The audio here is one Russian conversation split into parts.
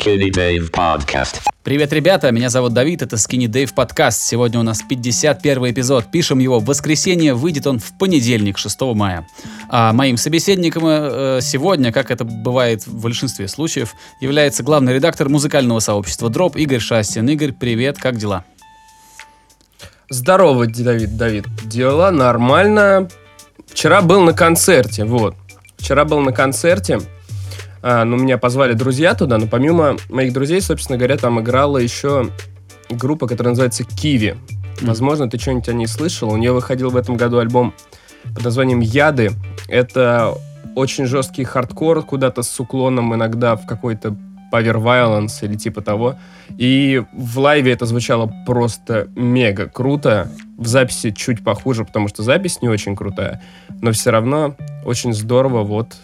Skinny Dave Podcast. Привет, ребята, меня зовут Давид, это Skinny Dave подкаст. Сегодня у нас 51 эпизод. Пишем его в воскресенье, выйдет он в понедельник, 6 мая. А моим собеседником э, сегодня, как это бывает в большинстве случаев, является главный редактор музыкального сообщества Дроп Игорь Шастин. Игорь, привет, как дела? Здорово, Давид, Давид. Дела нормально. Вчера был на концерте, вот. Вчера был на концерте. А, ну, меня позвали друзья туда, но помимо моих друзей, собственно говоря, там играла еще группа, которая называется Киви. Возможно, ты что-нибудь о ней слышал. У нее выходил в этом году альбом под названием «Яды». Это очень жесткий хардкор, куда-то с уклоном иногда в какой-то Power Violence или типа того. И в лайве это звучало просто мега круто. В записи чуть похуже, потому что запись не очень крутая. Но все равно очень здорово. Вот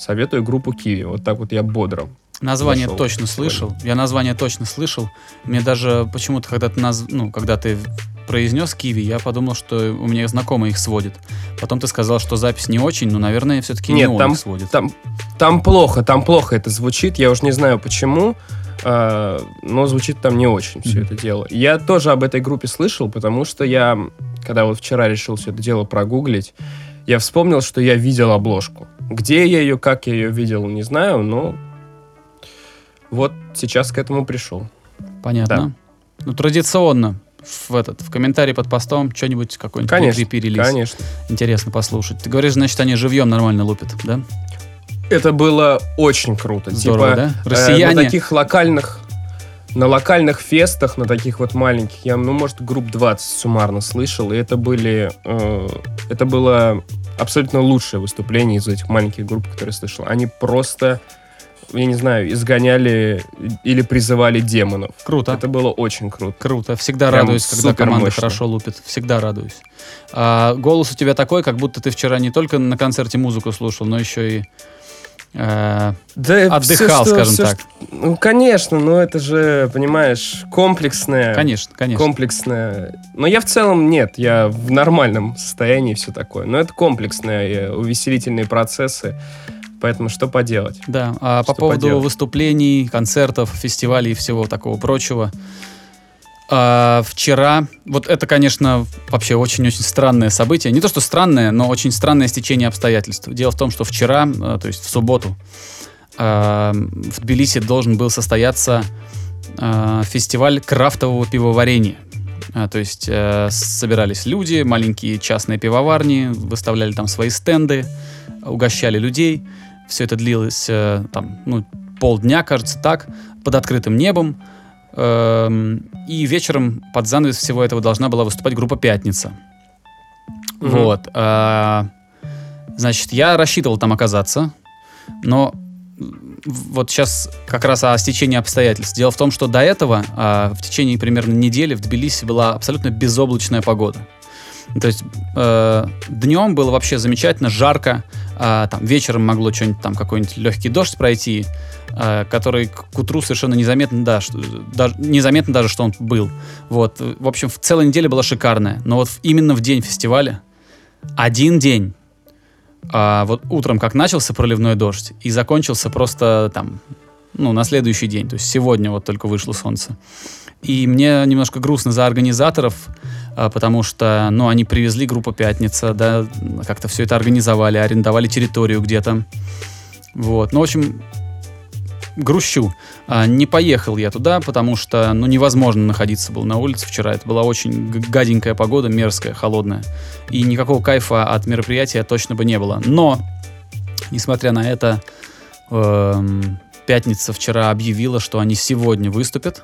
советую группу Киви. Вот так вот я бодро. Название Зашел. точно слышал. Я название точно слышал. Мне даже почему-то, когда ты, наз... ну, когда ты произнес Киви, я подумал, что у меня знакомый их сводит. Потом ты сказал, что запись не очень, но, наверное, все-таки не Нет, он там, их сводит. там, там плохо, там плохо это звучит. Я уж не знаю почему, а, но звучит там не очень все это дело. Я тоже об этой группе слышал, потому что я, когда вот вчера решил все это дело прогуглить, я вспомнил, что я видел обложку. Где я ее, как я ее видел, не знаю, но вот сейчас к этому пришел. Понятно. Ну, традиционно в этот в комментарии под постом что-нибудь какой-нибудь Конечно, прикрепи-релиз. Конечно. Интересно послушать. Ты говоришь, значит, они живьем нормально лупят, да? Это было очень круто. Здорово, типа, да? э, Россияне. на таких локальных на локальных фестах, на таких вот маленьких, я, ну, может, групп 20 суммарно слышал, и это были, э, это было абсолютно лучшее выступление из этих маленьких групп, которые я слышал. Они просто, я не знаю, изгоняли или призывали демонов. Круто. Это было очень круто. Круто. Всегда Прям радуюсь, когда команда мощно. хорошо лупит. Всегда радуюсь. А, голос у тебя такой, как будто ты вчера не только на концерте музыку слушал, но еще и э, Да, Отдыхал, что- скажем всё, так. что- ну, конечно, но это же, понимаешь, комплексное. конечно, конечно. комплексное. Но я в целом нет, я в нормальном состоянии все такое. Но это комплексные э, увеселительные процессы, поэтому что поделать? Да. А по Что поводу поделать? выступлений, концертов, фестивалей и всего такого прочего. А, вчера, вот это, конечно, вообще очень-очень странное событие. Не то, что странное, но очень странное стечение обстоятельств. Дело в том, что вчера, э, то есть в субботу, э, в Тбилиси должен был состояться э, фестиваль крафтового пивоварения. А, То есть э, собирались люди, маленькие частные пивоварни, выставляли там свои стенды, угощали людей. Все это длилось э, там, ну, полдня, кажется, так, под открытым небом. Эм, И вечером под занавес всего этого должна была выступать группа «Пятница». Мгм. Вот. а, Значит, я рассчитывал там оказаться, но вот сейчас как раз о стечении обстоятельств. Дело в том, что до этого, а, в течение примерно недели в Тбилиси была абсолютно безоблачная погода. То есть э, днем было вообще замечательно, жарко, а, там вечером могло что-нибудь там какой-нибудь легкий дождь пройти, который к утру совершенно незаметно, да, что- даже, незаметно даже, что он был. Вот, в общем, в целой неделе была шикарная, но вот именно в день фестиваля один день, а, вот утром как начался проливной дождь и закончился просто там, ну, на следующий день, то есть сегодня вот только вышло солнце. И мне немножко грустно за организаторов, а, потому что, ну, они привезли группу «Пятница», да, как-то все это организовали, арендовали территорию где-то. Вот, ну, в общем, грущу. А, не поехал я туда, потому что, ну, невозможно находиться было на улице вчера. Это была очень гаденькая погода, мерзкая, холодная. И никакого кайфа от мероприятия точно бы не было. Но, несмотря на это, эм, «Пятница» вчера объявила, что они сегодня выступят.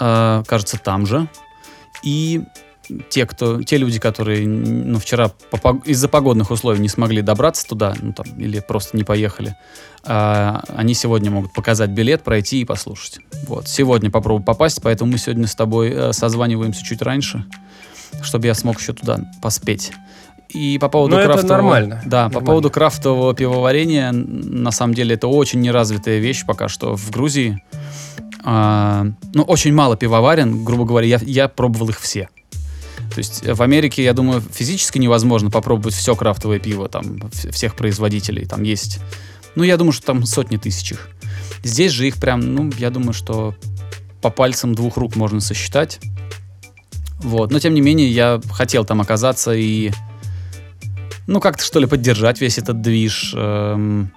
Э, кажется, там же. И те, кто, те люди, которые ну, вчера по из-за погодных условий не смогли добраться туда, ну, там, или просто не поехали, а, они сегодня могут показать билет, пройти и послушать. Вот. Сегодня попробую попасть, поэтому мы сегодня с тобой э, созваниваемся чуть раньше, чтобы я смог еще туда поспеть. И по поводу Ну, это крафтового... нормально. Да, по Нормально. поводу крафтового пивоварения, на самом деле это очень неразвитая вещь пока что в Грузии. А, ну, очень мало пивоварен, грубо говоря, я, я пробовал их все. То есть э, в Америке, я думаю, физически невозможно попробовать все крафтовое пиво там вс- всех производителей. Там есть, ну, я думаю, что там сотни тысяч их. Здесь же их прям, ну, я думаю, что по пальцам двух рук можно сосчитать. Вот. Но, тем не менее, я хотел там оказаться и, ну, как-то, что ли, поддержать весь этот движ. Эм,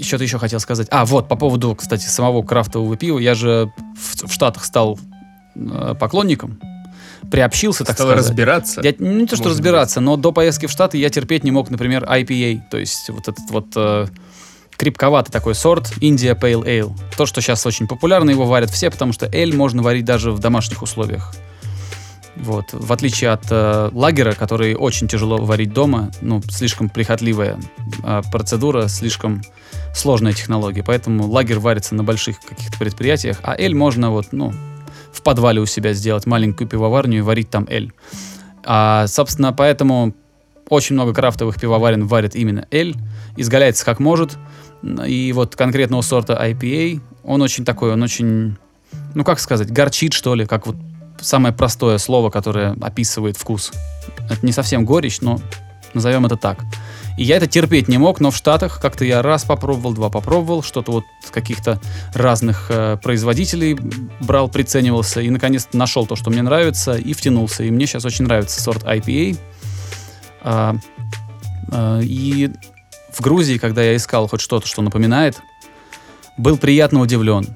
что-то еще хотел сказать. А, вот, по поводу, кстати, самого крафтового пива. Я же в, в Штатах стал э, поклонником. Приобщился, так Стал сказать. разбираться. Я, ну, не то, что Может разбираться, но до поездки в Штаты я терпеть не мог, например, IPA, то есть вот этот вот э, крепковатый такой сорт India Pale Ale. То, что сейчас очень популярно, его варят все, потому что эль можно варить даже в домашних условиях. Вот. В отличие от э, лагера, который очень тяжело варить дома, ну, слишком прихотливая э, процедура, слишком сложная технология. Поэтому лагер варится на больших каких-то предприятиях, а эль можно вот, ну, в подвале у себя сделать маленькую пивоварню и варить там эль. А, собственно, поэтому очень много крафтовых пивоварен варят именно эль, изгаляется как может. И вот конкретного сорта IPA, он очень такой, он очень, ну как сказать, горчит что ли, как вот самое простое слово, которое описывает вкус. Это не совсем горечь, но назовем это так. И я это терпеть не мог, но в Штатах как-то я раз попробовал, два попробовал, что-то вот каких-то разных э, производителей брал, приценивался и наконец-то нашел то, что мне нравится и втянулся. И мне сейчас очень нравится сорт IPA. А, а, и в Грузии, когда я искал хоть что-то, что напоминает, был приятно удивлен.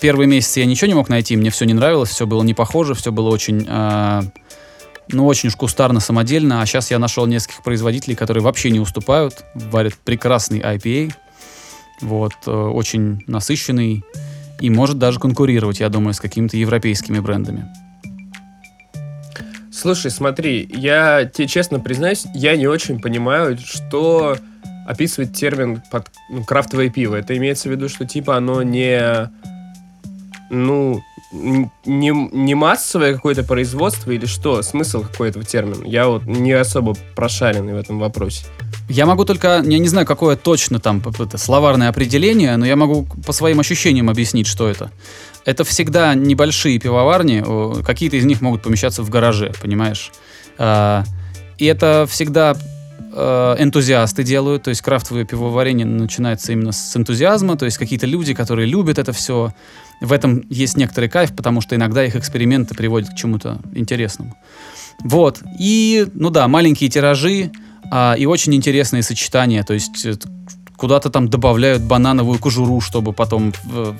Первые месяцы я ничего не мог найти, мне все не нравилось, все было не похоже, все было очень, а, ну, очень уж кустарно, самодельно. А сейчас я нашел нескольких производителей, которые вообще не уступают, варят прекрасный IPA, вот, э, очень насыщенный и может даже конкурировать, я думаю, с какими-то европейскими брендами. Слушай, смотри, я тебе честно признаюсь, я не очень понимаю, что описывает термин под ну, крафтовое пиво. Это имеется в виду, что типа оно не ну не, не массовое какое-то производство или что? Смысл какой этого термина? Я вот не особо прошаренный в этом вопросе. Я могу только, я не знаю, какое точно там это, словарное определение, но я могу по своим ощущениям объяснить, что это. Это всегда небольшие пивоварни, какие-то из них могут помещаться в гараже, понимаешь? А, И это всегда энтузиасты делают, то есть крафтовое пивоварение начинается именно с энтузиазма, то есть какие-то люди, которые любят это все. В этом есть некоторый кайф, потому что иногда их эксперименты приводят к чему-то интересному. Вот. И, ну да, маленькие тиражи а, и очень интересные сочетания. То есть э, куда-то там добавляют банановую кожуру, чтобы потом в- в-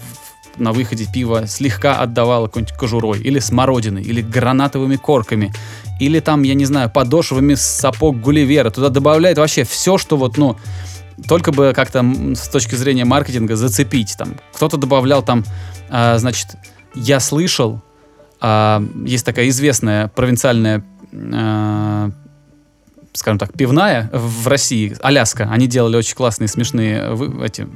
на выходе пиво слегка отдавало какой-нибудь кожурой. Или смородиной, или гранатовыми корками. Или там, я не знаю, подошвами сапог Гулливера. Туда добавляют вообще все, что вот, ну, только бы как-то с точки зрения маркетинга зацепить. Там кто-то добавлял там, а, значит, я слышал, а, есть такая известная провинциальная, а, скажем так, пивная в России, Аляска. Они делали очень классные смешные эти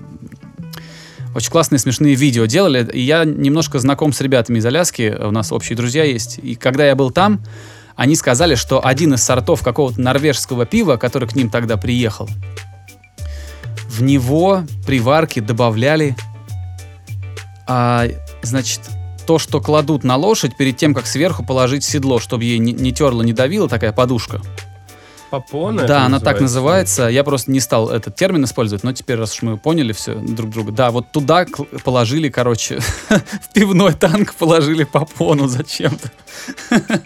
очень классные смешные видео делали. И я немножко знаком с ребятами из Аляски, у нас общие друзья есть. И когда я был там, они сказали, что один из сортов какого-то норвежского пива, который к ним тогда приехал, в него при варке добавляли, а, значит, то, что кладут на лошадь перед тем, как сверху положить седло, чтобы ей не, не терло, не давило, такая подушка. Попона? Да, она так называется. Я просто не стал этот термин использовать, но теперь, раз уж мы поняли все друг друга. Да, вот туда положили, короче, в пивной танк положили попону зачем-то.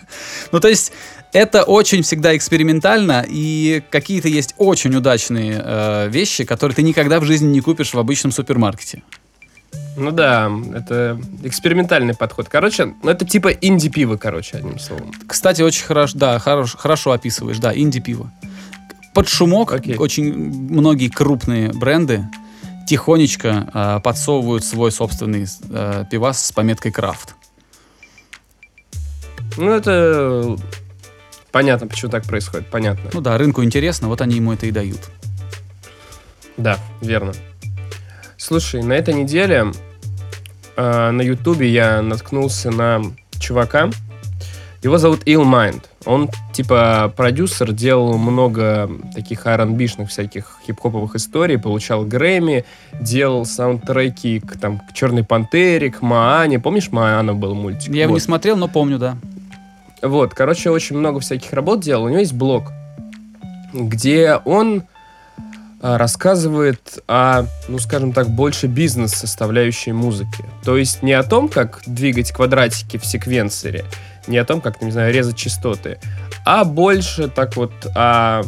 Ну, то есть, это очень всегда экспериментально, и какие-то есть очень удачные э, вещи, которые ты никогда в жизни не купишь в обычном супермаркете. Ну да, это экспериментальный подход. Короче, ну это типа инди-пиво, короче, одним словом. Кстати, очень хорошо, да, хорош, хорошо описываешь, да, инди-пиво. Под шумок Окей. очень многие крупные бренды тихонечко э, подсовывают свой собственный э, пивас с пометкой крафт. Ну это понятно, почему так происходит, понятно. Ну да, рынку интересно, вот они ему это и дают. Да, верно. Слушай, на этой неделе э, на Ютубе я наткнулся на чувака. Его зовут Ill Mind. Он типа продюсер, делал много таких R&B-шных всяких хип-хоповых историй, получал Грэмми, делал саундтреки к, там, к Черной Пантере, к Маане. Помнишь, Маана был мультик? Я его не Вот. смотрел, но помню, да. Вот, короче, очень много всяких работ делал. У него есть блог, где он рассказывает о, ну, скажем так, больше бизнес-составляющей музыки. То есть не о том, как двигать квадратики в секвенсоре, не о том, как, не знаю, резать частоты, а больше так вот о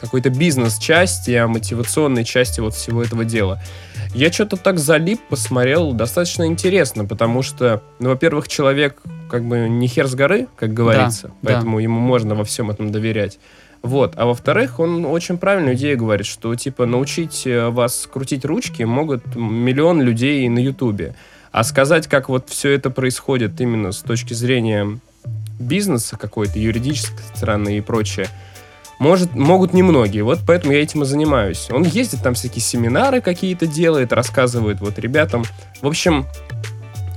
какой-то бизнес-части, о мотивационной части вот всего этого дела. Я что-то так залип, посмотрел, достаточно интересно, потому что, ну, во-первых, человек как бы не хер с горы, как говорится, да. поэтому ему можно во всем этом доверять. Вот. А во-вторых, он очень правильную идею говорит, что, типа, научить э, вас крутить ручки могут миллион людей на Ютубе. А сказать, как вот все это происходит именно с точки зрения бизнеса какой-то, юридической стороны и прочее, может, могут немногие. Вот поэтому я этим и занимаюсь. Он ездит там всякие семинары какие-то делает, рассказывает вот ребятам. В общем,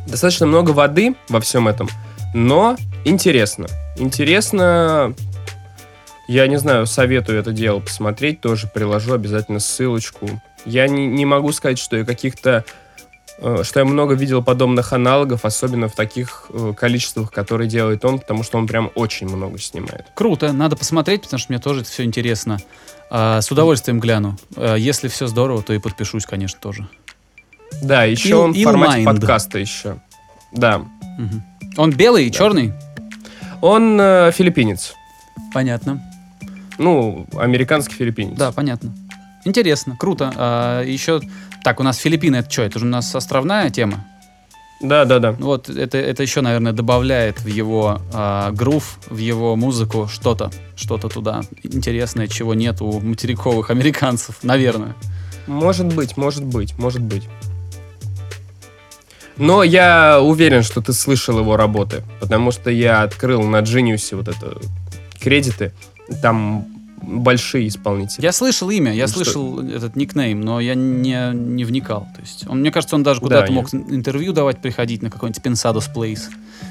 достаточно много воды во всем этом, но интересно. Интересно, я не знаю, советую это дело посмотреть, тоже приложу обязательно ссылочку. Я не, не могу сказать, что я каких-то э, что я много видел подобных аналогов, особенно в таких э, количествах, которые делает он, потому что он прям очень много снимает. Круто, надо посмотреть, потому что мне тоже это все интересно. А, с удовольствием гляну. А, если все здорово, то и подпишусь, конечно, тоже. Да, еще Ill- он в формате Mind. подкаста еще. Да. Мгм. Он белый и Да. черный? Он э, филиппинец. Понятно. Ну, американский филиппинец. Да, понятно. Интересно, круто. А, еще, так, у нас Филиппины, это что? Это же у нас островная тема. Да, да, да. Вот это, это еще, наверное, добавляет в его а, грув, в его музыку что-то, что-то туда интересное, чего нет у материковых американцев, наверное. Может быть, может быть, может быть. Но я уверен, что ты слышал его работы, потому что я открыл на Genius вот это кредиты, там большие исполнители. Я слышал имя, я Ну, что- слышал этот никнейм, но я не, не вникал. То есть, он, мне кажется, он даже Да, куда-то я- мог интервью давать, приходить на какой-нибудь Pensados Place.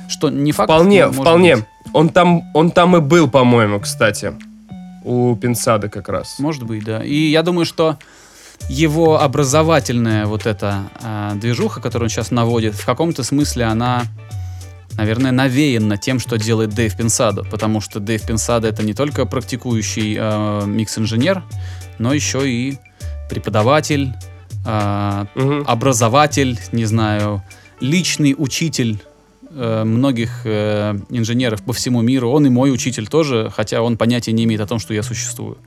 Что не факт. Вполне, вполне. быть. Он там, он там и был, по-моему, кстати, у Пинсада как раз. Может быть, да. И я думаю, что его образовательная вот эта а, движуха, которую он сейчас наводит, в каком-то смысле она, наверное, навеяна тем, что делает Дэйв Пинсадо, потому что Дэйв Пинсадо это не только практикующий а, микс-инженер, но еще и преподаватель, а, Мгм. образователь, не знаю, личный учитель э, многих э, инженеров по всему миру. Он и мой учитель тоже, хотя он понятия не имеет о том, что я существую.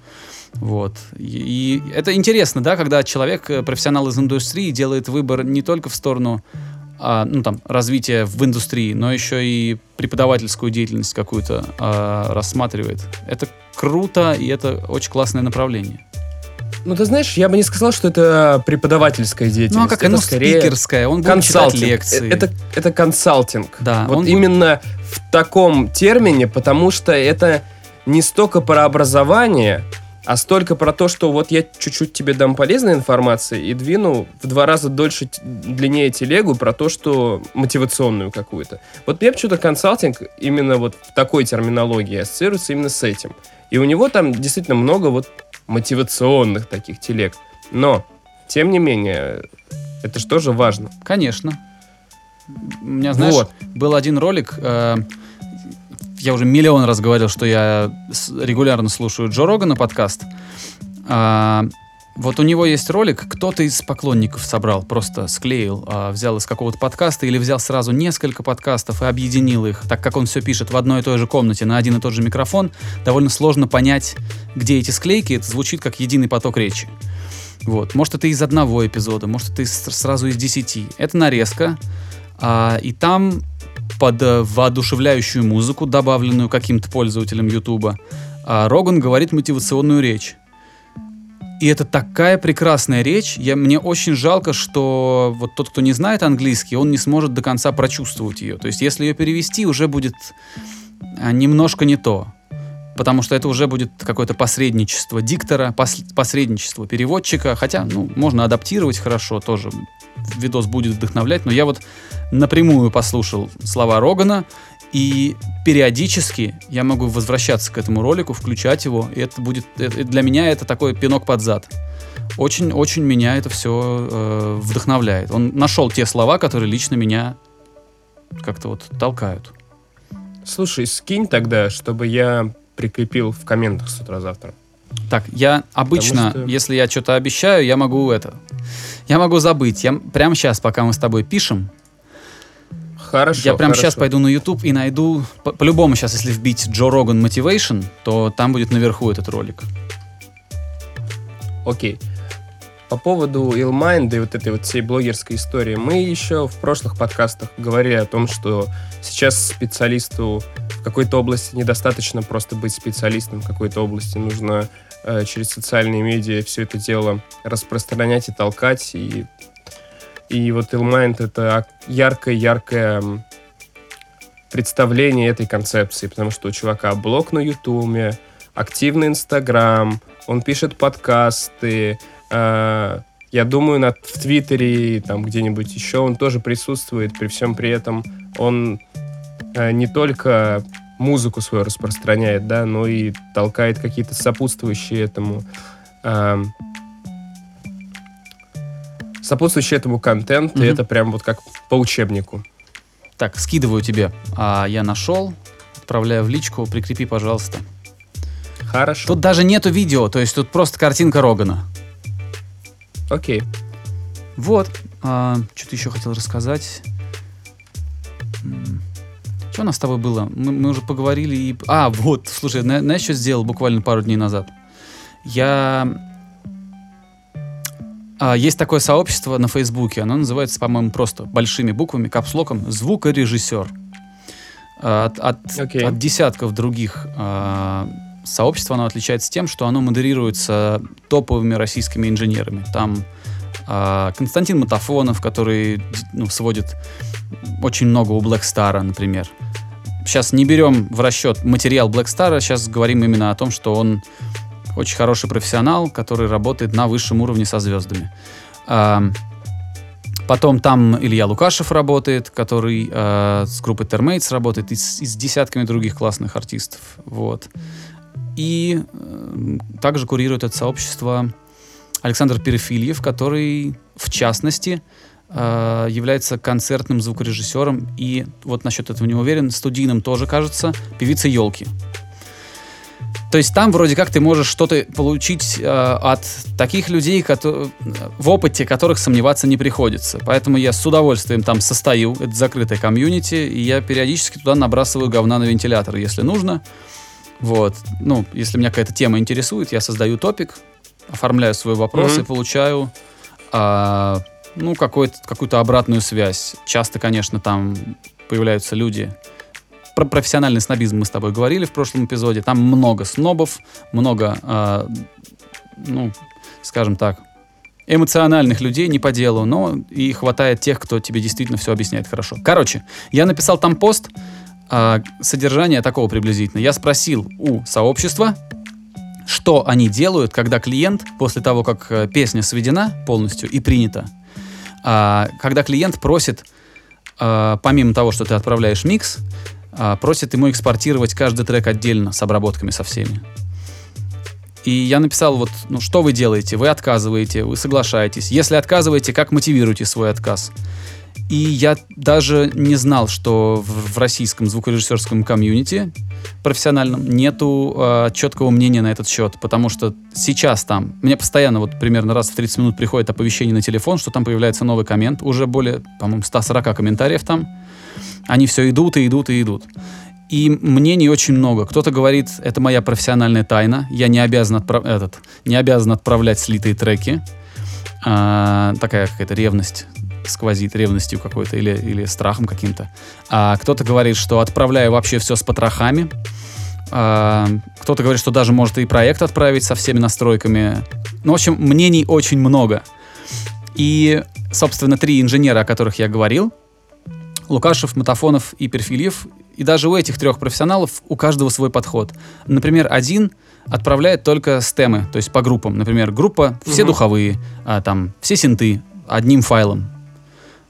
Вот. И, и это интересно, да, когда человек, э, профессионал из индустрии, делает выбор не только в сторону а, ну, там, развития в индустрии, но еще и преподавательскую деятельность какую-то а, рассматривает. Это круто, и это очень классное направление. Ну, ты знаешь, я бы не сказал, что это преподавательская деятельность. Ну, а как это оно скорее спикерское, он будет читать лекции. Э, Это, это консалтинг. Да, Вот он- именно в таком термине, потому что это не столько про образование, а столько про то, что вот я чуть-чуть тебе дам полезной информации и двину в два раза дольше, длиннее телегу про то, что мотивационную какую-то. Вот мне почему-то консалтинг именно вот в такой терминологии ассоциируется именно с этим. И у него там действительно много вот мотивационных таких телег. Но, тем не менее, это же тоже важно. Конечно. У меня, знаешь, Вот. был один ролик. э, я уже миллион раз говорил, что я регулярно слушаю Джо Рогана подкаст. А, вот у него есть ролик, кто-то из поклонников собрал, просто склеил, а, взял из какого-то подкаста или взял сразу несколько подкастов и объединил их, так как он все пишет в одной и той же комнате на один и тот же микрофон, довольно сложно понять, где эти склейки, это звучит как единый поток речи. Вот. Может, это из одного эпизода, может, это из- сразу из десяти. Это нарезка. а, и там под э, воодушевляющую музыку, добавленную каким-то пользователем Ютуба, а, Роган говорит мотивационную речь. И это такая прекрасная речь. Я, мне очень жалко, что вот тот, кто не знает английский, он не сможет до конца прочувствовать ее. То есть, если ее перевести, уже будет а, немножко не то. Потому что это уже будет какое-то посредничество диктора, пос- посредничество переводчика. Хотя, ну, можно адаптировать хорошо, тоже видос будет вдохновлять. Но я вот напрямую послушал слова Рогана, и периодически я могу возвращаться к этому ролику, включать его, и это будет это- для меня это такой пинок под зад. Очень-очень меня это все вдохновляет. Он нашел те слова, которые лично меня как-то вот толкают. Слушай, скинь тогда, чтобы я прикрепил в комментах с утра завтра. Так, я обычно, что- если я что-то обещаю, я могу это... Я могу забыть. Я прямо сейчас, пока мы с тобой пишем, Хорошо. я прямо хорошо. сейчас пойду на YouTube и найду... по- По-любому сейчас, если вбить Джо Роган Motivation, то там будет наверху этот ролик. Окей. По поводу Illmind и вот этой вот всей блогерской истории, мы еще в прошлых подкастах говорили о том, что сейчас специалисту в какой-то области недостаточно просто быть специалистом в какой-то области, нужно э, через социальные медиа все это дело распространять и толкать, и, и вот Illmind это яркое-яркое представление этой концепции, потому что у чувака блог на Ютуме, активный Инстаграм, он пишет подкасты, э, я думаю, на, в Твиттере, там где-нибудь еще он тоже присутствует, при всем при этом он э, не только музыку свою распространяет, да, но и толкает какие-то сопутствующие этому эм, сопутствующий этому контент, и Мгм. это прям вот как по учебнику. Так, скидываю тебе. А, я нашел. Отправляю в личку. Прикрепи, пожалуйста. Хорошо. Тут даже нету видео, то есть тут просто картинка Рогана. Окей. Вот. что-то еще хотел рассказать. Что у нас с тобой было? Мы, мы уже поговорили и... А, вот, слушай, зна- знаешь, что сделал буквально пару дней назад? Я... А, есть такое сообщество на Фейсбуке, оно называется, по-моему, просто большими буквами, капслоком «Звукорежиссер». А, От, от- Окей. от десятков других а, сообществ оно отличается тем, что оно модерируется топовыми российскими инженерами. Там а, Константин Матафонов, который ну, сводит очень много у Black Star, например. Сейчас не берем в расчет материал Black Star, сейчас говорим именно о том, что он очень хороший профессионал, который работает на высшем уровне со звездами. Потом там Илья Лукашев работает, который э, с группой Termates работает, и с, и с десятками других классных артистов. Вот. И э, также курирует это сообщество Александр Перефильев, который, в частности, э, является концертным звукорежиссером и, вот насчет этого не уверен, студийным тоже, кажется, певица елки. То есть там вроде как ты можешь что-то получить э, от таких людей, кото- в опыте которых сомневаться не приходится. Поэтому я с удовольствием там состою, это закрытая комьюнити, и я периодически туда набрасываю говна на вентилятор, если нужно. Вот. Ну, если меня какая-то тема интересует, я создаю топик, оформляю свой вопрос Мгм. и получаю а, ну, какую-то обратную связь. Часто, конечно, там появляются люди. Про профессиональный снобизм мы с тобой говорили в прошлом эпизоде. Там много снобов, много, а, ну, скажем так, эмоциональных людей не по делу, но и хватает тех, кто тебе действительно все объясняет хорошо. Короче, я написал там пост, а, содержание такого приблизительно. Я спросил у сообщества, что они делают, когда клиент, после того, как э, песня сведена полностью и принята, а, когда клиент просит, помимо того, что ты отправляешь микс, просит ему экспортировать каждый трек отдельно с обработками со всеми. И я написал вот, ну что вы делаете? Вы отказываете, вы соглашаетесь. Если отказываете, как мотивируете свой отказ? И я даже не знал, что в, в российском звукорежиссерском комьюнити профессиональном нету э, четкого мнения на этот счет, потому что сейчас там, мне постоянно вот примерно раз в 30 минут приходит оповещение на телефон, что там появляется новый коммент, уже более, по-моему, 140 комментариев там, они все идут и идут и идут. И мнений очень много. Кто-то говорит, это моя профессиональная тайна, я не обязан, отправ- этот, не обязан отправлять слитые треки. А, такая какая-то ревность сквозит ревностью какой-то или, или страхом каким-то. А кто-то говорит, что отправляю вообще все с потрохами. А, кто-то говорит, что даже может и проект отправить со всеми настройками. Ну, в общем, мнений очень много. И, собственно, три инженера, о которых я говорил, Лукашев, Матафонов и Перфильев, и даже у этих трех профессионалов у каждого свой подход. Например, один отправляет только стемы, то есть по группам. Например, группа все Мгм. духовые, а, там все синты одним файлом,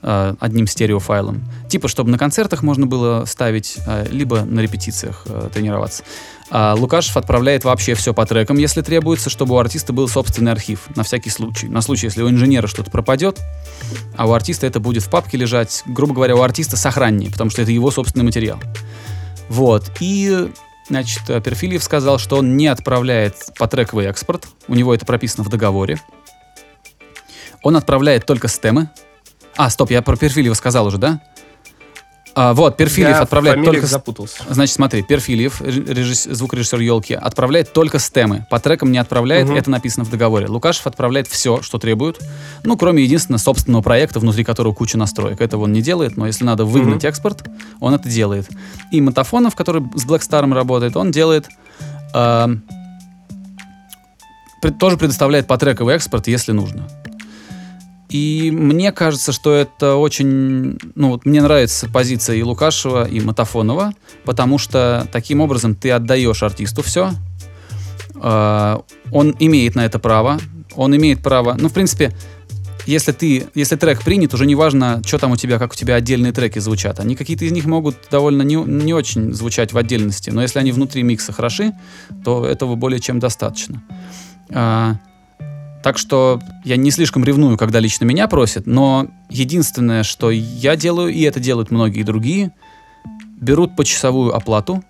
а, одним стереофайлом. Типа, чтобы на концертах можно было ставить, а, либо на репетициях а, тренироваться. А Лукашев отправляет вообще все по трекам, если требуется, чтобы у артиста был собственный архив, на всякий случай. На случай, если у инженера что-то пропадет, а у артиста это будет в папке лежать, грубо говоря, у артиста сохраннее, потому что это его собственный материал. Вот. И Значит, Перфильев сказал, что он не отправляет по трековый экспорт. У него это прописано в договоре. Он отправляет только стемы. А, стоп, я про Перфильева сказал уже, да? А, вот, Перфильев Я отправляет только... запутался. Значит, смотри, Перфильев, ре- режисс- звукорежиссер елки, отправляет только стемы. По трекам не отправляет, Мгм. это написано в договоре. Лукашев отправляет все, что требует. Ну, кроме единственного собственного проекта, внутри которого куча настроек. Этого он не делает, но если надо выгнать Мгм. экспорт, он это делает. И Мотофонов, который с Blackstar работает, он делает... пред- тоже предоставляет потрековый экспорт, если нужно. И мне кажется, что это очень... Ну, вот мне нравится позиция и Лукашева, и Матафонова, потому что таким образом ты отдаешь артисту все. он имеет на это право. Он имеет право... Ну, в принципе, если ты, если трек принят, уже не важно, что там у тебя, как у тебя отдельные треки звучат. Они какие-то из них могут довольно не, не очень звучать в отдельности, но если они внутри микса хороши, то этого более чем достаточно. А, так что я не слишком ревную, когда лично меня просят, но единственное, что я делаю, и это делают многие другие, берут почасовую оплату,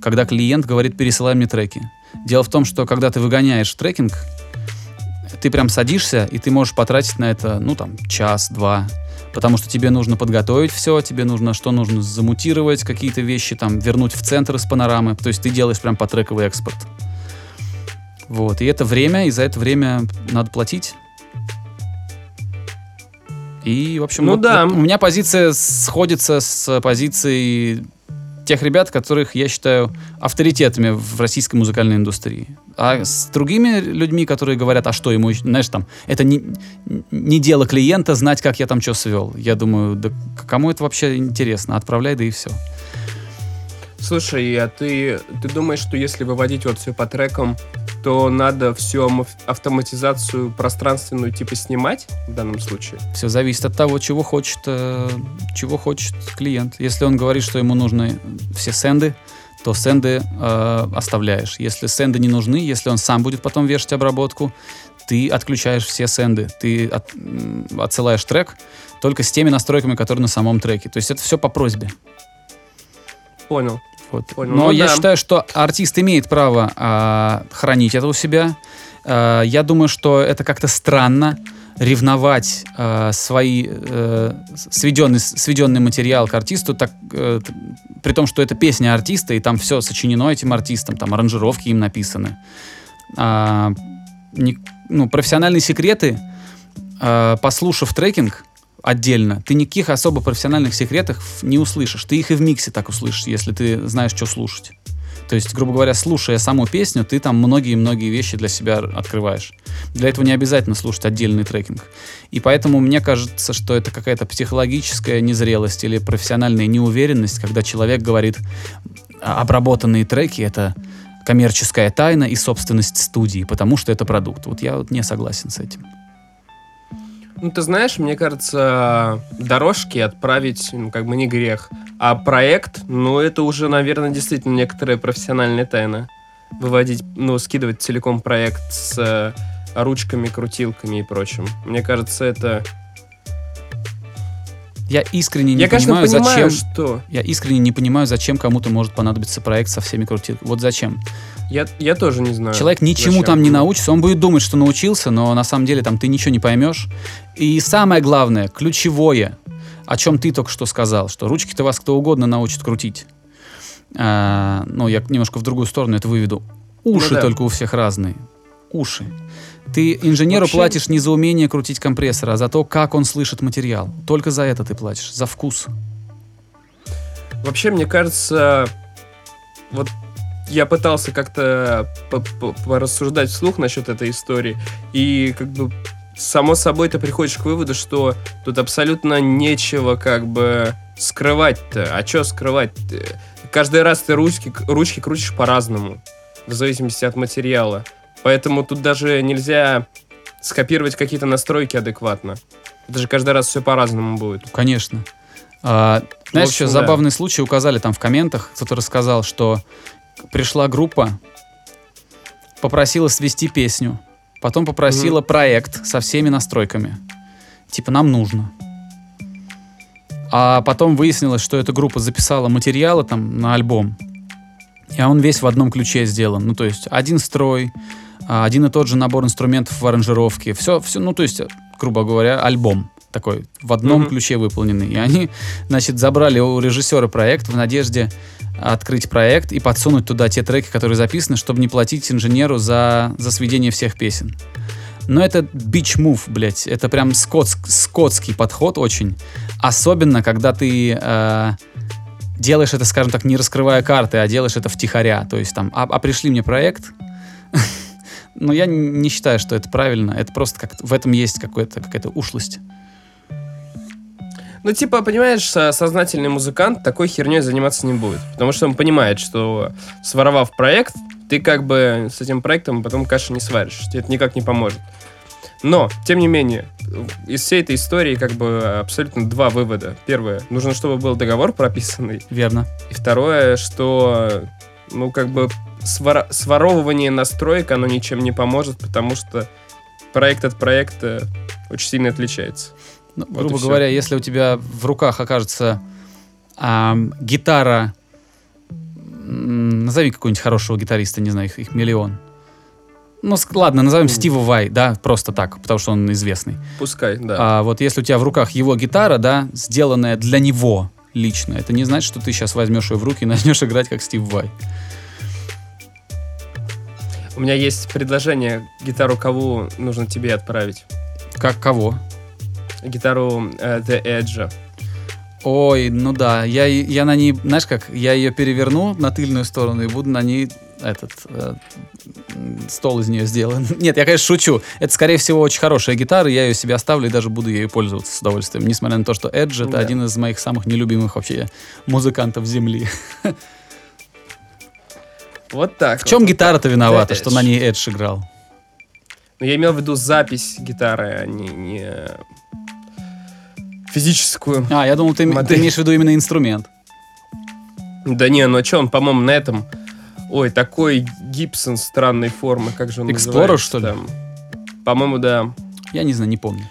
когда клиент говорит, пересылай мне треки. Дело в том, что когда ты выгоняешь трекинг, ты прям садишься, и ты можешь потратить на это, ну, там, час-два. Потому что тебе нужно подготовить все, тебе нужно, что нужно замутировать какие-то вещи, там, вернуть в центр из панорамы. То есть ты делаешь прям потрековый экспорт. Вот, и это время, и за это время надо платить. И, в общем, Ну вот- да. вот у меня позиция сходится с позицией тех ребят, которых я считаю авторитетами в российской музыкальной индустрии. А с другими людьми, которые говорят, а что ему, знаешь, там, это не, не дело клиента знать, как я там что свел. Я думаю, да кому это вообще интересно? Отправляй, да и все. Слушай, а ты, ты думаешь, что если выводить вот все по трекам, то надо всю автоматизацию пространственную типа снимать в данном случае? Все зависит от того, чего хочет, э, чего хочет клиент. Если он говорит, что ему нужны все сенды, то сенды э, оставляешь. Если сенды не нужны, если он сам будет потом вешать обработку, ты отключаешь все сенды. Ты от- отсылаешь трек только с теми настройками, которые на самом треке. То есть это все по просьбе. Понял. Вот. Понял. Но Ну я да. считаю, что артист имеет право а, хранить это у себя. А, я думаю, что это как-то странно ревновать а, свои э, сведенный, сведенный материал к артисту, так, э, при том, что это песня артиста, и там все сочинено этим артистом, там аранжировки им написаны. А, не- ну, профессиональные секреты, а, послушав трекинг, отдельно, ты никаких особо профессиональных секретов не услышишь. Ты их и в миксе так услышишь, если ты знаешь, что слушать. То есть, грубо говоря, слушая саму песню, ты там многие-многие вещи для себя открываешь. Для этого не обязательно слушать отдельный трекинг. И поэтому мне кажется, что это какая-то психологическая незрелость или профессиональная неуверенность, когда человек говорит, «А, обработанные треки — это коммерческая тайна и собственность студии, потому что это продукт. Вот я вот не согласен с этим. Ну, ты знаешь, мне кажется, дорожки отправить, ну, как бы не грех. А проект, ну, это уже, наверное, действительно некоторая профессиональная тайна. Выводить, ну, скидывать целиком проект с э, ручками, крутилками и прочим. Мне кажется, это... Я искренне не Я, конечно, понимаю, понимаю, зачем... что... Я искренне не понимаю, зачем кому-то может понадобиться проект со всеми крутилками. Вот зачем? Я, я тоже не знаю. Человек ничему зачем. там не научится, он будет думать, что научился, но на самом деле там ты ничего не поймешь. И самое главное, ключевое, о чем ты только что сказал, что ручки-то вас кто угодно научит крутить. А, ну, я немножко в другую сторону это выведу. Уши Ну да. только у всех разные. Уши. Ты инженеру Вообще- платишь не за умение крутить компрессор, а за то, как он слышит материал. Только за это ты платишь, за вкус. Вообще, мне кажется, вот я пытался как-то по- по- порассуждать вслух насчет этой истории, и как бы само собой ты приходишь к выводу, что тут абсолютно нечего как бы скрывать-то. А что скрывать-то? Каждый раз ты ручки, ручки крутишь по-разному, в зависимости от материала. Поэтому тут даже нельзя скопировать какие-то настройки адекватно. Это же каждый раз все по-разному будет. Конечно. А, знаешь, В общем, еще да. забавный случай указали там в комментах. Кто-то рассказал, что пришла группа, попросила свести песню, потом попросила проект со всеми настройками. Типа, нам нужно. А потом выяснилось, что эта группа записала материалы там на альбом. И он весь в одном ключе сделан. Ну, то есть один строй, один и тот же набор инструментов в аранжировке. Все, все, ну, то есть, грубо говоря, альбом такой в одном Мгм. ключе выполненный. И они, значит, забрали у режиссера проект в надежде открыть проект и подсунуть туда те треки, которые записаны, чтобы не платить инженеру за, за сведение всех песен. Но это бич мув, блядь. Это прям скотск- скотский подход очень. Особенно, когда ты э, делаешь это, скажем так, не раскрывая карты, а делаешь это втихаря. То есть там, а, а пришли мне проект. Но я не считаю, что это правильно. Это просто как в этом есть какая-то ушлость. Ну, типа, понимаешь, со- сознательный музыкант такой херней заниматься не будет. Потому что он понимает, что своровав проект, ты как бы с этим проектом потом каши не сваришь. Тебе это никак не поможет. Но, тем не менее, из всей этой истории как бы абсолютно два вывода. Первое, нужно, чтобы был договор прописанный. Верно. И второе, что, ну, как бы свора- своровывание настроек, оно ничем не поможет, потому что проект от проекта очень сильно отличается. Ну, Вот грубо говоря, если у тебя в руках окажется ам, гитара, назови какого-нибудь хорошего гитариста, не знаю, их, их миллион. Ну, ладно, назовем. Стива Вай, да, просто так, потому что он известный. Пускай, да. А вот если у тебя в руках его гитара, да, сделанная для него лично, это не значит, что ты сейчас возьмешь ее в руки и начнешь играть как Стив Вай. У меня есть предложение, гитару кого нужно тебе отправить. Как кого? Гитару э, The Edge. Ой, ну да, я, я на ней, знаешь как, я ее переверну на тыльную сторону и буду на ней этот э, стол из нее сделан. Нет, я, конечно, шучу. Это, скорее всего, очень хорошая гитара, я ее себе оставлю и даже буду ею пользоваться с удовольствием. Несмотря на то, что Эдж это Да. один из моих самых нелюбимых вообще музыкантов земли. Вот так. В чем вот. гитара-то виновата, что на ней Эдж играл? Ну, я имел в виду запись гитары, а не, не физическую. А, я думал, ты, ты имеешь в виду именно инструмент. Да не, ну что, он, по-моему, на этом... Ой, такой Гибсон странной формы, как же он Explorer, что ли? там? По-моему, да. Я не знаю, не помню.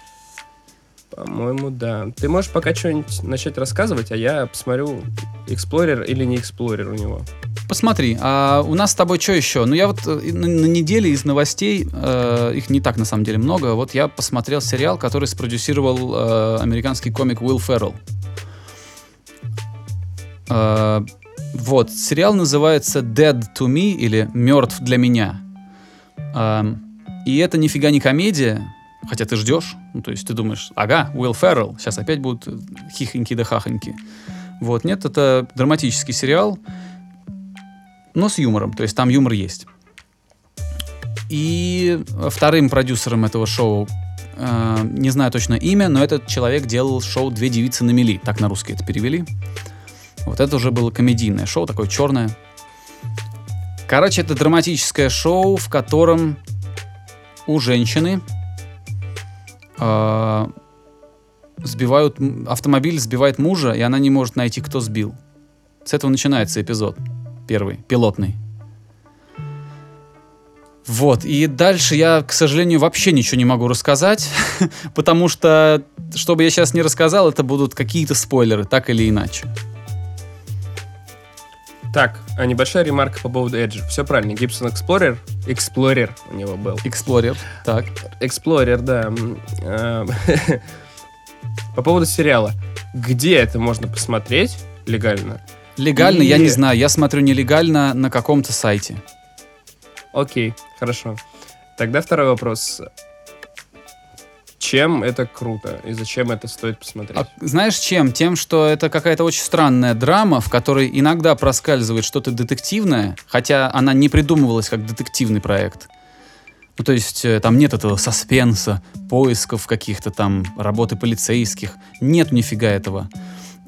По-моему, да. Ты можешь пока что-нибудь начать рассказывать, а я посмотрю, Explorer или не Explorer у него. Посмотри, а у нас с тобой что еще? Ну, я вот э, на, на неделе из новостей, э, их не так на самом деле много, вот я посмотрел сериал, который спродюсировал э, американский комик Уилл Феррелл. Э, вот, сериал называется Dead to Me или Мертв для меня. Эм, и это нифига не комедия, хотя ты ждешь, ну, то есть ты думаешь, ага, Уилл Феррелл, сейчас опять будут хихоньки да хахоньки. Вот, нет, это драматический сериал, но с юмором, то есть там юмор есть. И вторым продюсером этого шоу, э, не знаю точно имя, но этот человек делал шоу «Две девицы на мели», так на русский это перевели. Вот это уже было комедийное шоу, такое черное. Короче, это драматическое шоу, в котором у женщины э, сбивают автомобиль сбивает мужа, и она не может найти, кто сбил. С этого начинается эпизод первый, пилотный. Вот, и дальше я, к сожалению, вообще ничего не могу рассказать, потому что, что бы я сейчас не рассказал, это будут какие-то спойлеры, так или иначе. Так, а небольшая ремарка по поводу Edge. Все правильно, Gibson Explorer. Explorer у него был. Explorer, так. Explorer, да. А, По поводу сериала. Где это можно посмотреть легально? Легально, я И- не знаю, я смотрю нелегально на каком-то сайте. Окей, хорошо. Тогда второй вопрос. Чем это круто и зачем это стоит посмотреть? А знаешь чем? Тем, что это какая-то очень странная драма, в которой иногда проскальзывает что-то детективное, хотя она не придумывалась как детективный проект. Ну, то есть э, там нет этого саспенса, поисков каких-то там, работы полицейских. Нет нифига этого.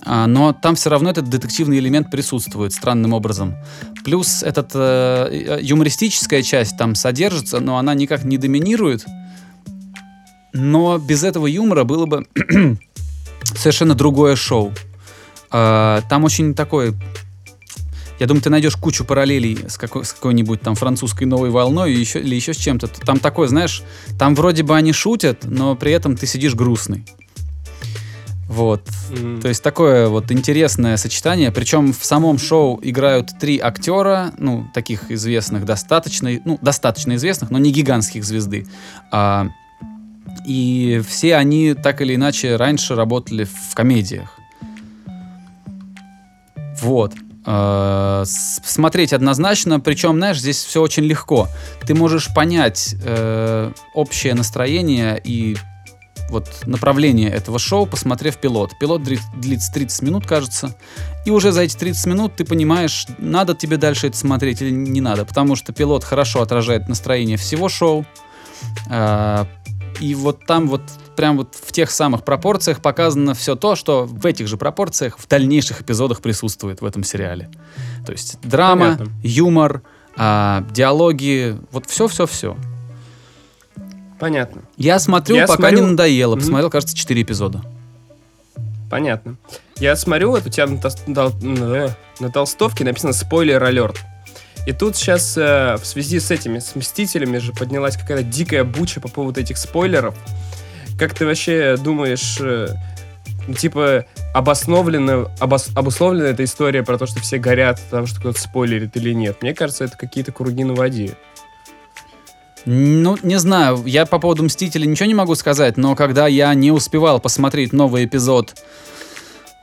А, но там все равно этот детективный элемент присутствует странным образом. Плюс этот э, э, юмористическая часть там содержится, но она никак не доминирует. Но без этого юмора было бы совершенно другое шоу. А, Там очень такой... Я думаю, ты найдешь кучу параллелей с, какой- с какой-нибудь там французской новой волной еще, или еще с чем-то. Там такое, знаешь, там вроде бы они шутят, но при этом ты сидишь грустный. Вот. М. То есть такое вот интересное сочетание. Причем в самом шоу играют три актера, ну, таких известных, достаточно, ну, достаточно известных, но не гигантских звезды. А, и все они так или иначе раньше работали в комедиях. Вот. С- Смотреть однозначно, причем, знаешь, здесь все очень легко. Ты можешь понять э, общее настроение и вот направление этого шоу, посмотрев пилот. Пилот длится 30 минут, кажется. И уже за эти 30 минут ты понимаешь, надо тебе дальше это смотреть или не надо. Потому что пилот хорошо отражает настроение всего шоу. А, И вот там вот прям вот в тех самых пропорциях показано все то, что в этих же пропорциях в дальнейших эпизодах присутствует в этом сериале. То есть драма, Понятно. юмор, а, диалоги, вот все-все-все. Понятно. Я смотрю, Я пока смотрю- не надоело. Посмотрел, кажется, 4 эпизода. Понятно. Я смотрю, вот у тебя на, дол- э, на толстовке написано спойлер алерт. И тут сейчас э, в связи с этими, с Мстителями же поднялась какая-то дикая буча по поводу этих спойлеров. Как ты вообще думаешь, э, типа, обосновлена, обос- обусловлена эта история про то, что все горят, потому что кто-то спойлерит или нет? Мне кажется, это какие-то круги на воде. Ну, не знаю, я по поводу Мстителей ничего не могу сказать, но когда я не успевал посмотреть новый эпизод,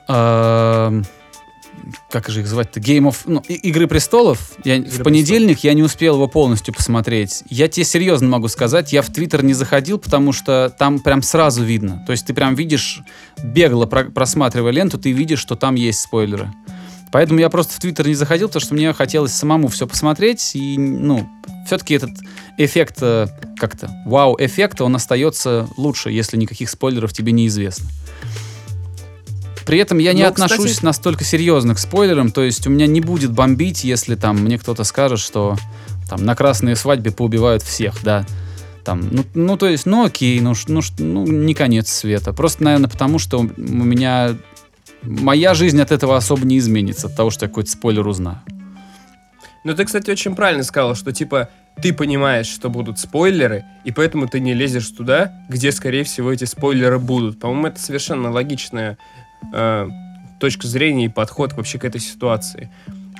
эм, как же их звать-то, Game of, ну, Игры престолов, я, в «Игры понедельник я не успел его полностью посмотреть. Я тебе серьезно могу сказать, я в Твиттер не заходил, потому что там прям сразу видно. То есть ты прям видишь, бегло про- просматривая ленту, ты видишь, что там есть спойлеры. Поэтому я просто в Твиттер не заходил, потому что мне хотелось самому все посмотреть. И, ну, все-таки этот эффект э, как-то, вау-эффект, он остается лучше, если никаких спойлеров тебе неизвестно. При этом я не Ну, отношусь кстати- настолько серьезно к спойлерам, то есть у меня не будет бомбить, если там мне кто-то скажет, что там на красной свадьбе поубивают всех, да. Там, ну, ну, то есть, ну окей, ну, ну, ну, не конец света. Просто, наверное, потому что у меня моя жизнь от этого особо не изменится, от того, что я какой-то спойлер узнаю. Ну, ты, кстати, очень правильно сказал, что, типа, ты понимаешь, что будут спойлеры, и поэтому ты не лезешь туда, где, скорее всего, эти спойлеры будут. По-моему, это совершенно логичная э, точка зрения и подход вообще к этой ситуации.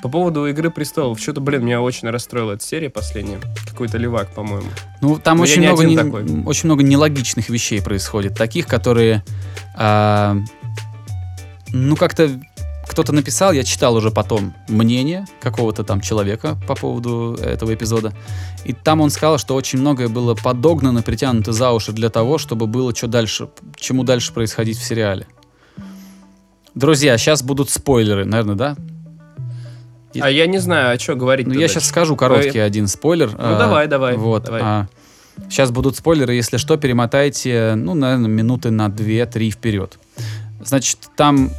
По поводу «Игры престолов», что-то, блин, меня очень расстроила эта серия последняя. Какой-то левак, по-моему. Ну, там Но очень много, не- такой. очень много нелогичных вещей происходит, таких, которые, а, ну, как-то кто-то написал, я читал уже потом мнение какого-то там человека по поводу этого эпизода, и там он сказал, что очень многое было подогнано, притянуто за уши для того, чтобы было что дальше, чему дальше происходить в сериале. Друзья, сейчас будут спойлеры, наверное, да? И- А я не знаю, а что говорить Ну, я сейчас скажу короткий один спойлер. Ну, давай, давай, Вот. давай. сейчас будут спойлеры, если что, перемотайте, ну, наверное, минуты на 2-3 вперед. Значит, там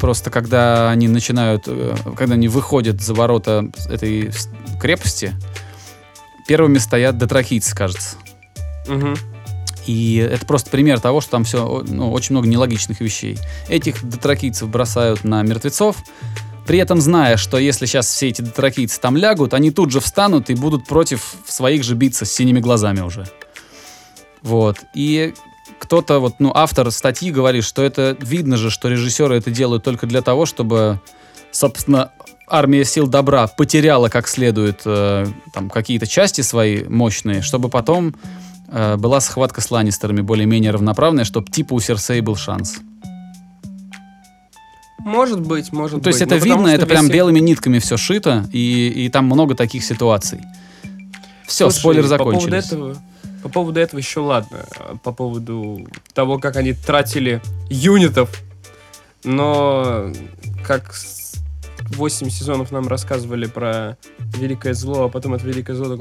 просто когда они начинают, э, когда они выходят за ворота этой крепости, первыми стоят дотрахийцы, кажется. Мгм. И это просто пример того, что там все, ну, очень много нелогичных вещей. Этих дотракийцев бросают на мертвецов, при этом зная, что если сейчас все эти дотракийцы там лягут, они тут же встанут и будут против своих же биться с синими глазами уже. Вот. И кто-то, вот, ну, автор статьи говорит, что это видно же, что режиссеры это делают только для того, чтобы, собственно, армия сил добра потеряла как следует э, там какие-то части свои мощные, чтобы потом э, была схватка с Ланнистерами более-менее равноправная, чтобы типа у Серсеи был шанс. Может быть, может Ну, быть. то есть это Ну, потому видно, это прям весь- белыми нитками все шито, и, и там много таких ситуаций. Все, Слушай, спойлеры По поводу, этого, по поводу этого еще ладно. А По поводу того, как они тратили юнитов. Но как 8 сезонов нам рассказывали про великое зло, а потом это великое зло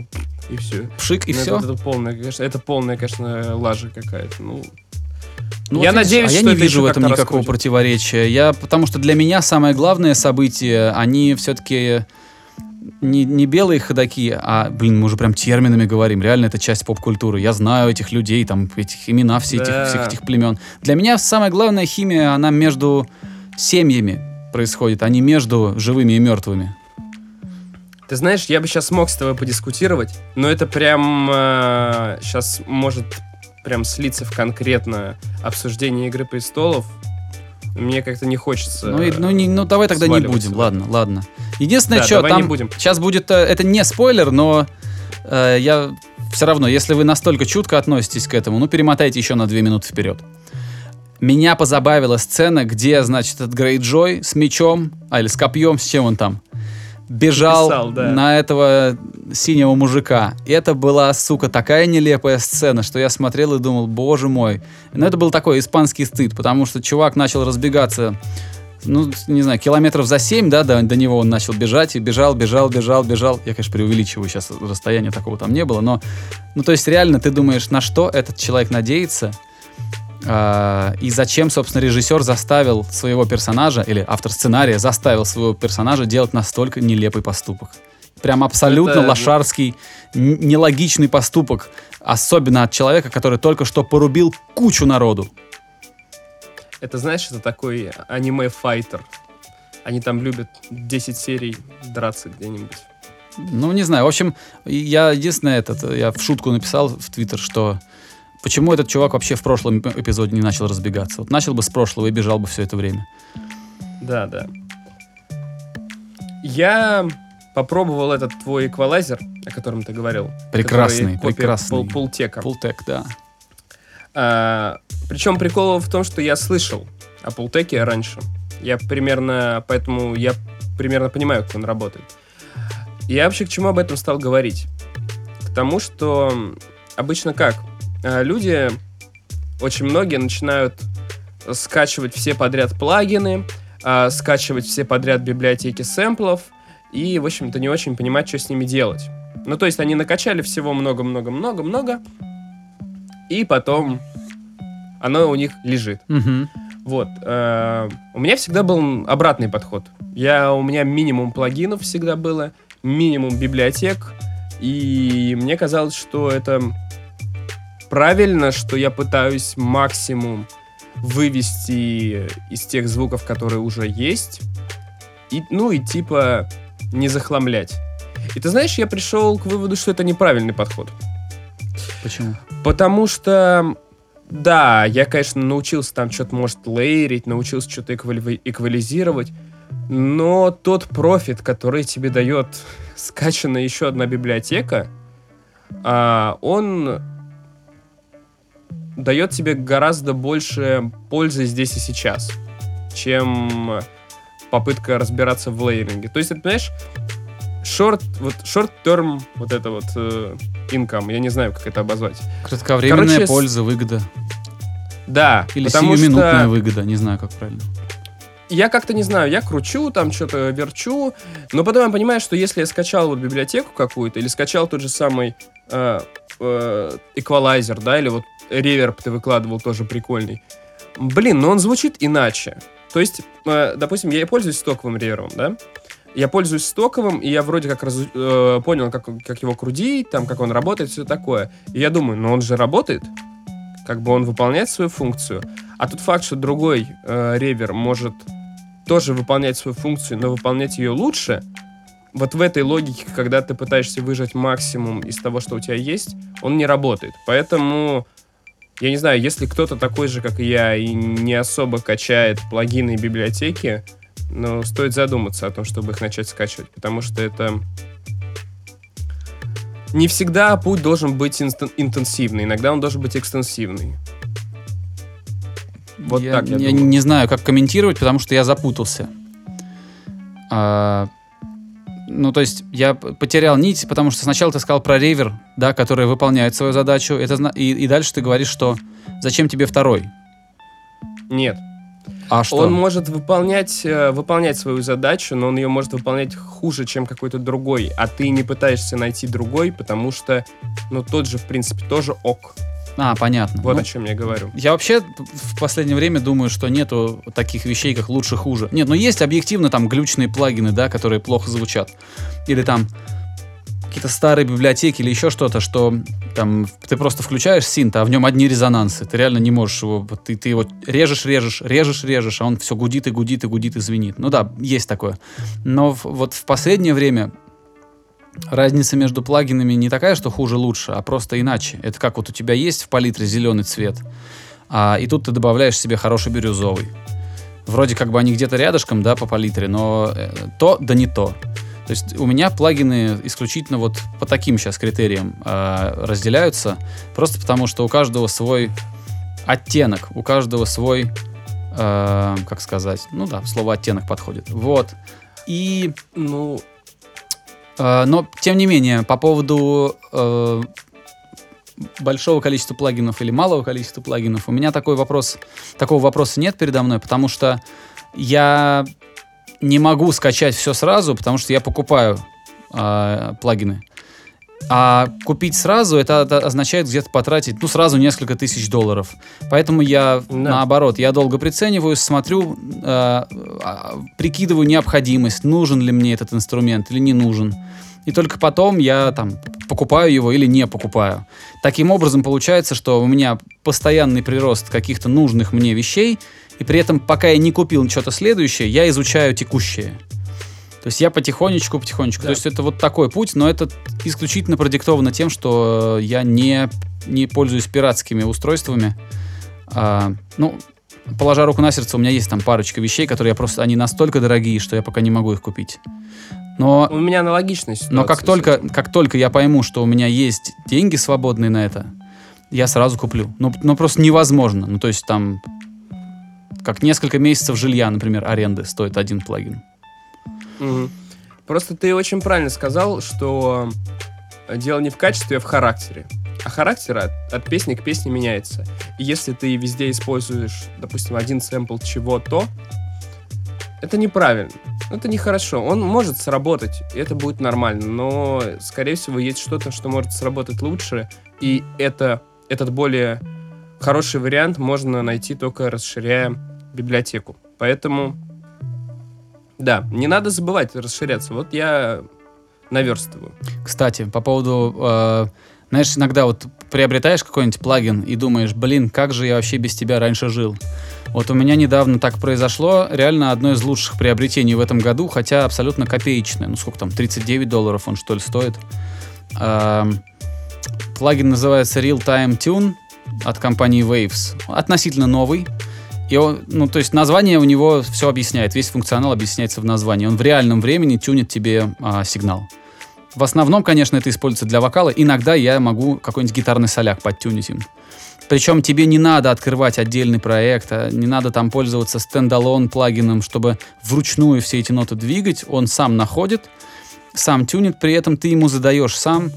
и все. Пшик, и все. Это, это полная, конечно, это полная, конечно, лажа какая-то. Ну, Ну, Я вот надеюсь, а я что не вижу в этом никакого раскрутят. противоречия. Я, потому что для меня самое главное событие, они все-таки не, не белые ходаки, а, блин, мы уже прям терминами говорим. Реально это часть поп-культуры. Я знаю этих людей, там, этих имена все этих, Да. всех этих племен. Для меня самая главная химия, она между семьями происходит, а не между живыми и мертвыми. Ты знаешь, я бы сейчас смог с тобой подискутировать, но это прям сейчас может прям слиться в конкретное обсуждение Игры престолов. Мне как-то не хочется. Ну, и- ну, не- ну, давай тогда не будем, ладно, ладно. Единственное, Да, что там будем. сейчас будет, э, это не спойлер, но э, я все равно, если вы настолько чутко относитесь к этому, ну, перемотайте еще на две минуты вперед. Меня позабавила сцена, где, значит, этот Грейджой с мечом, а, или с копьем, с чем он там, бежал Написал, да. на этого синего мужика. И это была, сука, такая нелепая сцена, что я смотрел и думал, боже мой. Но это был такой испанский стыд, потому что чувак начал разбегаться, ну, не знаю, километров за 7, да, до, до него он начал бежать, и бежал, бежал, бежал, бежал. Я, конечно, преувеличиваю, сейчас расстояния такого там не было, но, ну, то есть реально ты думаешь, на что этот человек надеется, а, и зачем, собственно, режиссер заставил своего персонажа, или автор сценария заставил своего персонажа делать настолько нелепый поступок. Прям абсолютно Это- лошарский, нелогичный поступок, особенно от человека, который только что порубил кучу народу. Это, знаешь, это такой аниме-файтер. Они там любят 10 серий драться где-нибудь. Ну, не знаю. В общем, я единственное, этот, я в шутку написал в Твиттер, что почему этот чувак вообще в прошлом эп- эпизоде не начал разбегаться. Вот начал бы с прошлого и бежал бы все это время. Да, да. Я попробовал этот твой эквалайзер, о котором ты говорил. Прекрасный, прекрасный. пол- Пултека. Пултек, да. А, причем прикол в том, что я слышал о Пултеке раньше. Я примерно, поэтому я примерно понимаю, как он работает. Я вообще к чему об этом стал говорить? К тому, что обычно как? А, Люди, очень многие начинают скачивать все подряд плагины, а, скачивать все подряд библиотеки сэмплов и, в общем-то, не очень понимать, что с ними делать. Ну, то есть они накачали всего много-много-много-много, и потом оно у них лежит. Мгм. Вот. э, у меня всегда был обратный подход. Я, у меня минимум плагинов всегда было, минимум библиотек, и мне казалось, что это правильно, что я пытаюсь максимум вывести из тех звуков, которые уже есть, и, ну и типа не захламлять. И ты знаешь, я пришел к выводу, что это неправильный подход. Почему? Потому что, да, я, конечно, научился там что-то, может, лейерить, научился что-то эквали- эквализировать, но тот профит, который тебе дает скачанная еще одна библиотека, а, он дает тебе гораздо больше пользы здесь и сейчас, чем попытка разбираться в лейеринге. То есть, это, понимаешь, short, вот short-term, вот это вот э, income, я не знаю, как это обозвать. Кратковременная Короче, польза, выгода. Да, Или потому сиюминутная что выгода, не знаю, как правильно. я как-то не знаю, я кручу, там что-то верчу, но потом я понимаю, что если я скачал вот библиотеку какую-то, или скачал тот же самый э, э, эквалайзер, да, или вот реверб ты выкладывал тоже прикольный, блин, но он звучит иначе. То есть, э, допустим, я пользуюсь стоковым ревербом, да, я пользуюсь стоковым, и я вроде как разу- э, понял, как, как его крутить, там, как он работает, все такое. И я думаю, ну он же работает, как бы он выполняет свою функцию. А тот факт, что другой э, ревер может тоже выполнять свою функцию, но выполнять ее лучше, вот в этой логике, когда ты пытаешься выжать максимум из того, что у тебя есть, он не работает. Поэтому, я не знаю, если кто-то такой же, как и я, и не особо качает плагины и библиотеки, ну, стоит задуматься о том, чтобы их начать скачивать, потому что это... Не всегда путь должен быть интенсивный, иногда он должен быть экстенсивный. Вот я, так я я думаю. не знаю, как комментировать, потому что я запутался. А, ну, то есть я потерял нить, потому что сначала ты сказал про ревер, да, который выполняет свою задачу, это, и, и дальше ты говоришь, что зачем тебе второй? Нет. А что? Он может выполнять, э, выполнять свою задачу, но он ее может выполнять хуже, чем какой-то другой. А ты не пытаешься найти другой, потому что, ну, тот же, в принципе, тоже ок. А, понятно. Вот Ну, о чем я говорю. Я вообще в последнее время думаю, что нету таких вещей, как лучше-хуже. Нет, но есть объективно там глючные плагины, да, которые плохо звучат. Или там какие-то старые библиотеки или еще что-то, что там ты просто включаешь синт, а в нем одни резонансы. Ты реально не можешь его... Ты, ты его режешь, режешь, режешь, режешь, а он все гудит и гудит и гудит и звенит. Ну да, есть такое. Но в- вот в последнее время разница между плагинами не такая, что хуже-лучше, а просто иначе. Это как вот у тебя есть в палитре зеленый цвет, а, и тут ты добавляешь себе хороший бирюзовый. вроде как бы они где-то рядышком, да, по палитре, но э, то да не то. То есть у меня плагины исключительно вот по таким сейчас критериям э, разделяются, просто потому что у каждого свой оттенок, у каждого свой, э, как сказать, ну да, слово оттенок подходит. Вот. И, Ну, э, но тем не менее, по поводу э, большого количества плагинов или малого количества плагинов, у меня такой вопрос, такого вопроса нет передо мной, потому что я не могу скачать все сразу, потому что я покупаю э, плагины. А купить сразу это, означает где-то потратить, ну, сразу несколько тысяч долларов. Поэтому я, Да. наоборот, я долго прицениваюсь, смотрю, э, прикидываю необходимость, нужен ли мне этот инструмент или не нужен. И только потом я там покупаю его или не покупаю. Таким образом, получается, что у меня постоянный прирост каких-то нужных мне вещей, и при этом, пока я не купил что-то следующее, я изучаю текущее. То есть я потихонечку, потихонечку. Да. То есть это вот такой путь, но это исключительно продиктовано тем, что я не, не пользуюсь пиратскими устройствами. А, ну, положа руку на сердце, у меня есть там парочка вещей, которые я просто, они настолько дорогие, что я пока не могу их купить. Но, у меня аналогичная ситуация. но как только, как только я пойму, что у меня есть деньги свободные на это, я сразу куплю. Ну, ну просто невозможно. Ну, то есть там как несколько месяцев жилья, например, аренды стоит один плагин. Мгм. Просто ты очень правильно сказал, что дело не в качестве, а в характере. А характер от, от песни к песне меняется. И если ты везде используешь, допустим, один сэмпл чего-то, это неправильно. Это нехорошо. Он может сработать, и это будет нормально, но, скорее всего, есть что-то, что может сработать лучше, и это, этот более хороший вариант можно найти только расширяя библиотеку. Поэтому да, не надо забывать расширяться. Вот я наверстываю. Кстати, по поводу, э, знаешь, иногда вот приобретаешь какой-нибудь плагин и думаешь, блин, как же я вообще без тебя раньше жил. Вот у меня недавно так произошло, реально одно из лучших приобретений в этом году, хотя абсолютно копеечное. Ну сколько там, 39 долларов он что ли стоит. Эм, плагин называется Real Time Tune от компании Waves. Относительно новый. И он, ну, то есть название у него все объясняет, весь функционал объясняется в названии. Он в реальном времени тюнит тебе а, сигнал. В основном, конечно, это используется для вокала. Иногда я могу какой-нибудь гитарный соляк подтюнить им. Причем тебе не надо открывать отдельный проект, а не надо там пользоваться стендалон плагином, чтобы вручную все эти ноты двигать. Он сам находит, сам тюнит, при этом ты ему задаешь сам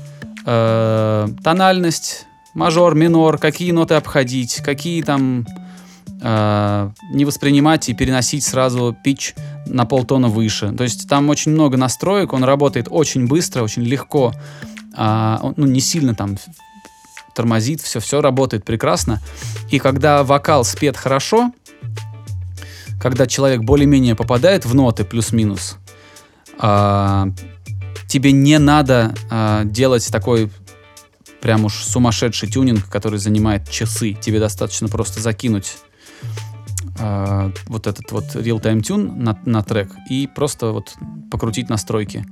э, тональность, мажор, минор, какие ноты обходить, какие там э, не воспринимать и переносить сразу пич на полтона выше. То есть там очень много настроек, он работает очень быстро, очень легко, А, он, ну не сильно там тормозит, все, все работает прекрасно. И когда вокал спет хорошо, когда человек более-менее попадает в ноты плюс-минус, а, тебе не надо а, делать такой прям уж сумасшедший тюнинг, который занимает часы. Тебе достаточно просто закинуть а, вот этот вот real-time tune на, на трек и просто вот покрутить настройки.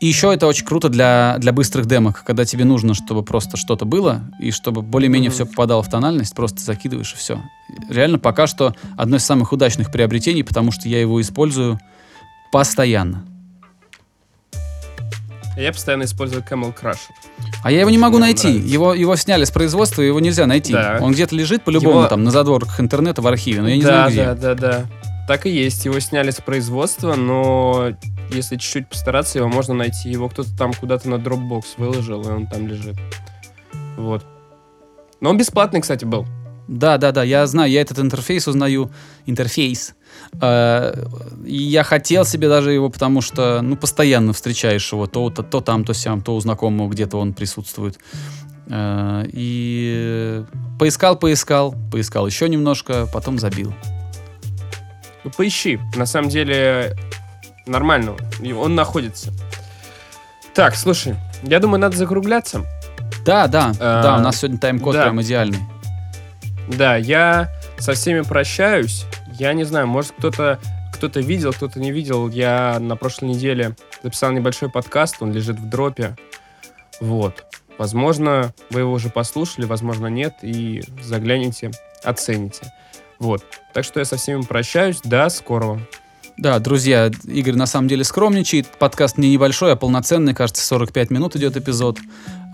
И еще это очень круто для, для быстрых демок, когда тебе нужно, чтобы просто что-то было, и чтобы более-менее Мгм. все попадало в тональность, просто закидываешь и все. Реально пока что одно из самых удачных приобретений, потому что я его использую постоянно. Я постоянно использую Camel Crusher. А я его не могу Мне найти. нравится. Его, его сняли с производства, его нельзя найти. Да. Он где-то лежит по-любому Его- там на задворках интернета в архиве, но я не да, знаю где. да, да, да. Так и есть. Его сняли с производства, но если чуть-чуть постараться, его можно найти. Его кто-то там куда-то на Dropbox выложил, и он там лежит. Вот. Но он бесплатный, кстати, был. Да, да, да, я знаю, я этот интерфейс узнаю. Интерфейс. Э, и я хотел себе даже его, потому что, ну, постоянно встречаешь его, то, то, то там, то сям, то у знакомого где-то он присутствует. Э, и поискал, поискал, поискал еще немножко, потом забил. Ну, поищи. На самом деле, нормально. Он находится. Так, слушай, я думаю, надо закругляться. Да, да, А, да, у нас сегодня тайм-код да. прям идеальный. Да, я со всеми прощаюсь. Я не знаю, может кто-то кто-то видел, кто-то не видел. Я на прошлой неделе записал небольшой подкаст, он лежит в дропе. Вот. Возможно, вы его уже послушали, возможно, нет, и загляните, оцените. Вот. Так что я со всеми прощаюсь. До скорого. Да, друзья, Игорь на самом деле скромничает. Подкаст не небольшой, а полноценный. Кажется, 45 минут идет эпизод.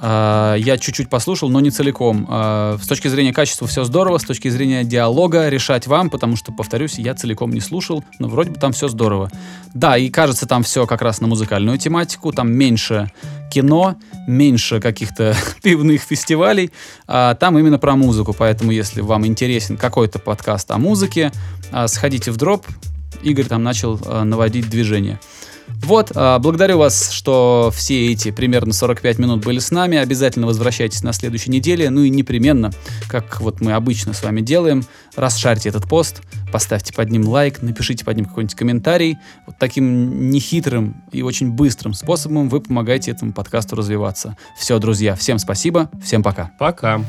А, я чуть-чуть послушал, но не целиком. А, с точки зрения качества все здорово, с точки зрения диалога решать вам, потому что, повторюсь, я целиком не слушал, но вроде бы там все здорово. Да, и кажется, там все как раз на музыкальную тематику, там меньше кино, меньше каких-то пивных фестивалей, а там именно про музыку. Поэтому, если вам интересен какой-то подкаст о музыке, сходите в дроп. Игорь там начал наводить движение. Вот, а, благодарю вас, что все эти примерно 45 минут были с нами. Обязательно возвращайтесь на следующей неделе. Ну и непременно, как вот мы обычно с вами делаем, расшарьте этот пост, поставьте под ним лайк, напишите под ним какой-нибудь комментарий. Вот таким нехитрым и очень быстрым способом вы помогаете этому подкасту развиваться. Все, друзья, всем спасибо, всем пока. Пока.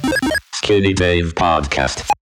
Skinny Dave Podcast.